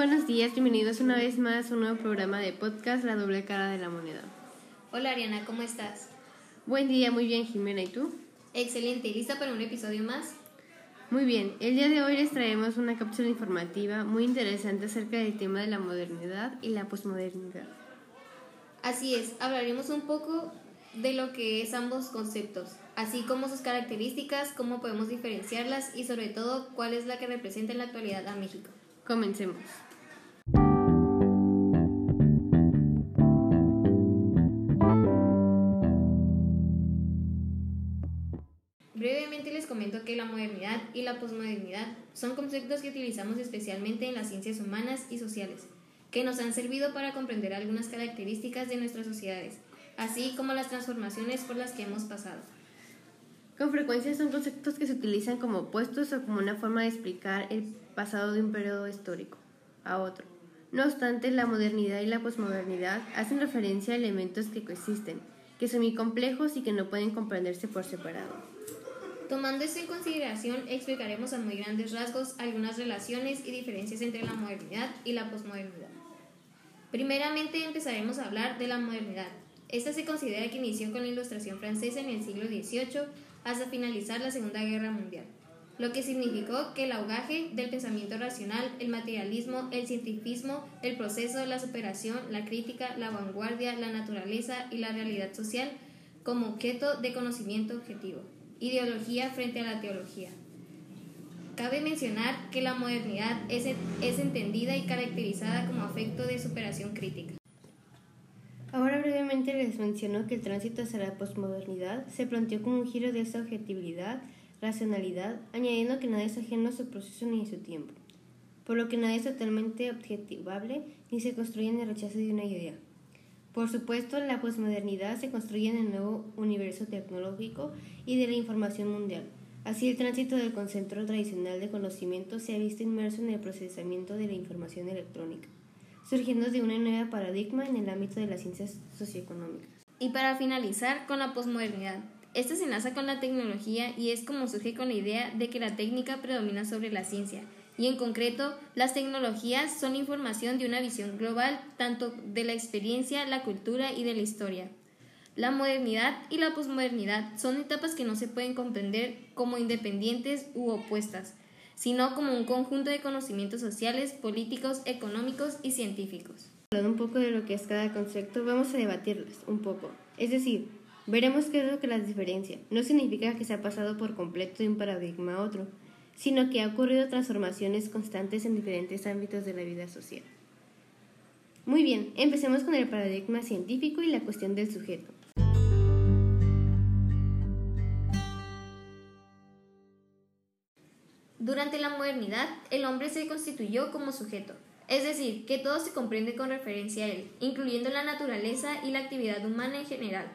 buenos días, bienvenidos una vez más a un nuevo programa de podcast La doble cara de la moneda. Hola Ariana, ¿cómo estás? Buen día, muy bien Jimena, ¿y tú? Excelente, ¿lista para un episodio más? Muy bien, el día de hoy les traemos una cápsula informativa muy interesante acerca del tema de la modernidad y la posmodernidad. Así es, hablaremos un poco de lo que es ambos conceptos, así como sus características, cómo podemos diferenciarlas y sobre todo cuál es la que representa en la actualidad a México. Comencemos. Brevemente les comento que la modernidad y la posmodernidad son conceptos que utilizamos especialmente en las ciencias humanas y sociales, que nos han servido para comprender algunas características de nuestras sociedades, así como las transformaciones por las que hemos pasado. Con frecuencia son conceptos que se utilizan como opuestos o como una forma de explicar el pasado de un periodo histórico a otro. No obstante, la modernidad y la posmodernidad hacen referencia a elementos que coexisten, que son muy complejos y que no pueden comprenderse por separado. Tomando esto en consideración, explicaremos a muy grandes rasgos algunas relaciones y diferencias entre la modernidad y la posmodernidad. Primeramente empezaremos a hablar de la modernidad. Esta se considera que inició con la Ilustración francesa en el siglo XVIII hasta finalizar la Segunda Guerra Mundial, lo que significó que el augaje del pensamiento racional, el materialismo, el cientifismo, el proceso, la superación, la crítica, la vanguardia, la naturaleza y la realidad social como objeto de conocimiento objetivo, ideología frente a la teología. Cabe mencionar que la modernidad es, es entendida y caracterizada como afecto de superación crítica. Ahora brevemente les menciono que el tránsito hacia la posmodernidad se planteó como un giro de esa objetividad, racionalidad, añadiendo que nada es ajeno a su proceso ni a su tiempo, por lo que nada es totalmente objetivable ni se construye en el rechazo de una idea. Por supuesto, la posmodernidad se construye en el nuevo universo tecnológico y de la información mundial. Así, el tránsito del concepto tradicional de conocimiento se ha visto inmerso en el procesamiento de la información electrónica surgiendo de una nueva paradigma en el ámbito de las ciencias socioeconómicas. Y para finalizar con la posmodernidad. Esta se enlaza con la tecnología y es como surge con la idea de que la técnica predomina sobre la ciencia. Y en concreto, las tecnologías son información de una visión global tanto de la experiencia, la cultura y de la historia. La modernidad y la posmodernidad son etapas que no se pueden comprender como independientes u opuestas, sino como un conjunto de conocimientos sociales, políticos, económicos y científicos. Hablando un poco de lo que es cada concepto, vamos a debatirlas un poco. Es decir, veremos qué es lo que las diferencia. No significa que se ha pasado por completo de un paradigma a otro, sino que ha ocurrido transformaciones constantes en diferentes ámbitos de la vida social. Muy bien, empecemos con el paradigma científico y la cuestión del sujeto. Durante la modernidad, el hombre se constituyó como sujeto, es decir, que todo se comprende con referencia a él, incluyendo la naturaleza y la actividad humana en general.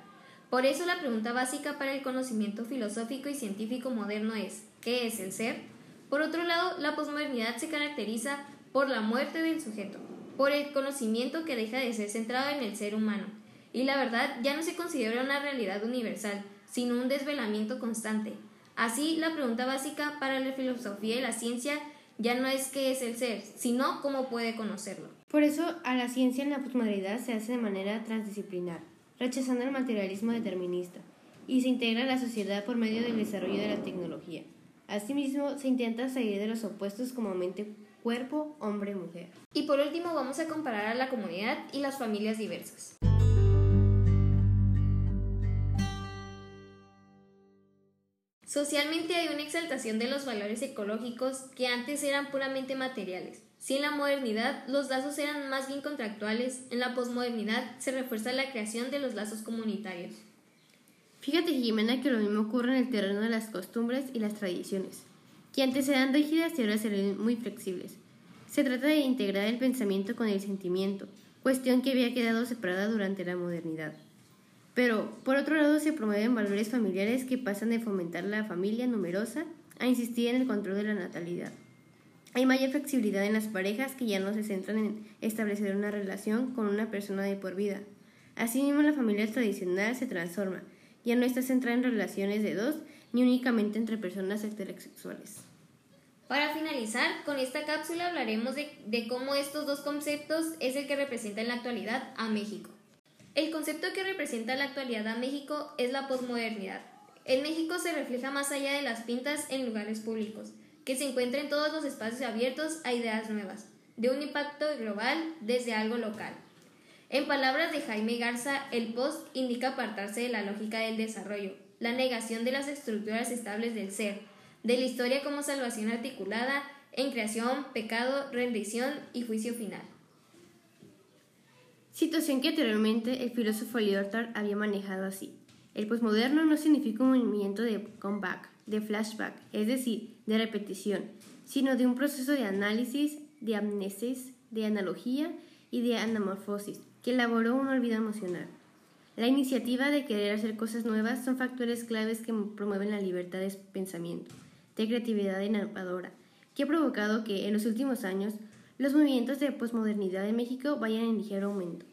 Por eso la pregunta básica para el conocimiento filosófico y científico moderno es, ¿qué es el ser? Por otro lado, la posmodernidad se caracteriza por la muerte del sujeto, por el conocimiento que deja de ser centrado en el ser humano, y la verdad ya no se considera una realidad universal, sino un desvelamiento constante, Así, la pregunta básica para la filosofía y la ciencia ya no es qué es el ser, sino cómo puede conocerlo. Por eso, a la ciencia en la posmodernidad se hace de manera transdisciplinar, rechazando el materialismo determinista, y se integra a la sociedad por medio del desarrollo de la tecnología. Asimismo, se intenta salir de los opuestos como mente, cuerpo, hombre, mujer. Y por último, vamos a comparar a la comunidad y las familias diversas. Socialmente hay una exaltación de los valores ecológicos que antes eran puramente materiales. Si en la modernidad los lazos eran más bien contractuales, en la posmodernidad se refuerza la creación de los lazos comunitarios. Fíjate, Jimena, que lo mismo ocurre en el terreno de las costumbres y las tradiciones, que antes eran rígidas y ahora se muy flexibles. Se trata de integrar el pensamiento con el sentimiento, cuestión que había quedado separada durante la modernidad. Pero, por otro lado, se promueven valores familiares que pasan de fomentar la familia numerosa a insistir en el control de la natalidad. Hay mayor flexibilidad en las parejas que ya no se centran en establecer una relación con una persona de por vida. Asimismo, la familia tradicional se transforma, ya no está centrada en relaciones de dos ni únicamente entre personas heterosexuales. Para finalizar, con esta cápsula hablaremos de, de, cómo estos dos conceptos es el que representa en la actualidad a México. El concepto que representa la actualidad a México es la posmodernidad. En México se refleja más allá de las pintas en lugares públicos, que se encuentra en todos los espacios abiertos a ideas nuevas, de un impacto global desde algo local. En palabras de Jaime Garza, el post indica apartarse de la lógica del desarrollo, la negación de las estructuras estables del ser, de la historia como salvación articulada en creación, pecado, rendición y juicio final. Situación que anteriormente el filósofo Lyotard había manejado así. El posmoderno no significa un movimiento de comeback, de flashback, es decir, de repetición, sino de un proceso de análisis, de amnesis, de analogía y de anamorfosis, que elaboró un olvido emocional. La iniciativa de querer hacer cosas nuevas son factores claves que promueven la libertad de pensamiento, de creatividad innovadora, que ha provocado que en los últimos años los movimientos de posmodernidad en México vayan en ligero aumento.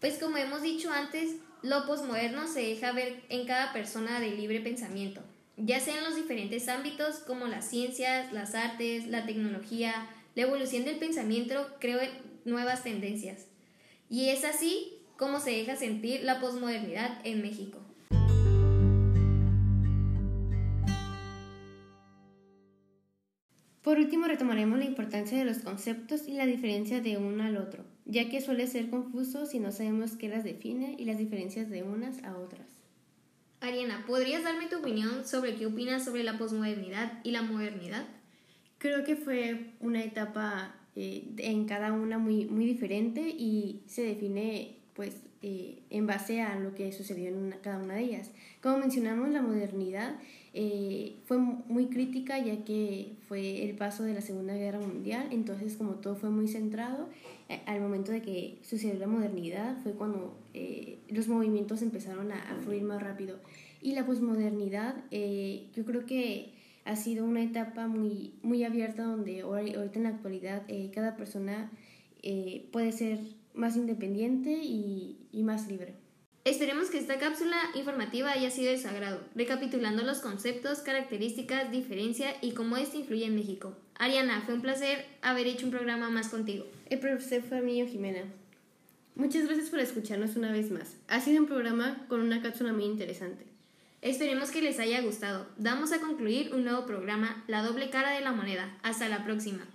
Pues como hemos dicho antes, lo posmoderno se deja ver en cada persona de libre pensamiento, ya sea en los diferentes ámbitos como las ciencias, las artes, la tecnología, la evolución del pensamiento crea nuevas tendencias. Y es así como se deja sentir la posmodernidad en México. Por último, retomaremos la importancia de los conceptos y la diferencia de uno al otro, ya que suele ser confuso si no sabemos qué las define y las diferencias de unas a otras. Ariana, ¿podrías darme tu opinión sobre qué opinas sobre la posmodernidad y la modernidad? Creo que fue una etapa eh, en cada una muy, muy diferente y se define pues eh, en base a lo que sucedió en cada una de ellas. Como mencionamos, la modernidad eh, fue muy crítica ya que fue el paso de la Segunda Guerra Mundial, entonces como todo fue muy centrado, eh, al momento de que sucedió la modernidad fue cuando los movimientos empezaron a, fluir más rápido. Y la posmodernidad, yo creo que ha sido una etapa muy, muy abierta donde ahorita en la actualidad cada persona puede ser más independiente y, más libre. Esperemos que esta cápsula informativa haya sido de su agrado, recapitulando los conceptos, características, diferencia y cómo esto influye en México. Ariana, fue un placer haber hecho un programa más contigo. El profesor fue mío, Jimena. Muchas gracias por escucharnos una vez más. Ha sido un programa con una cápsula muy interesante. Esperemos que les haya gustado. Damos a concluir un nuevo programa, La doble cara de la moneda. Hasta la próxima.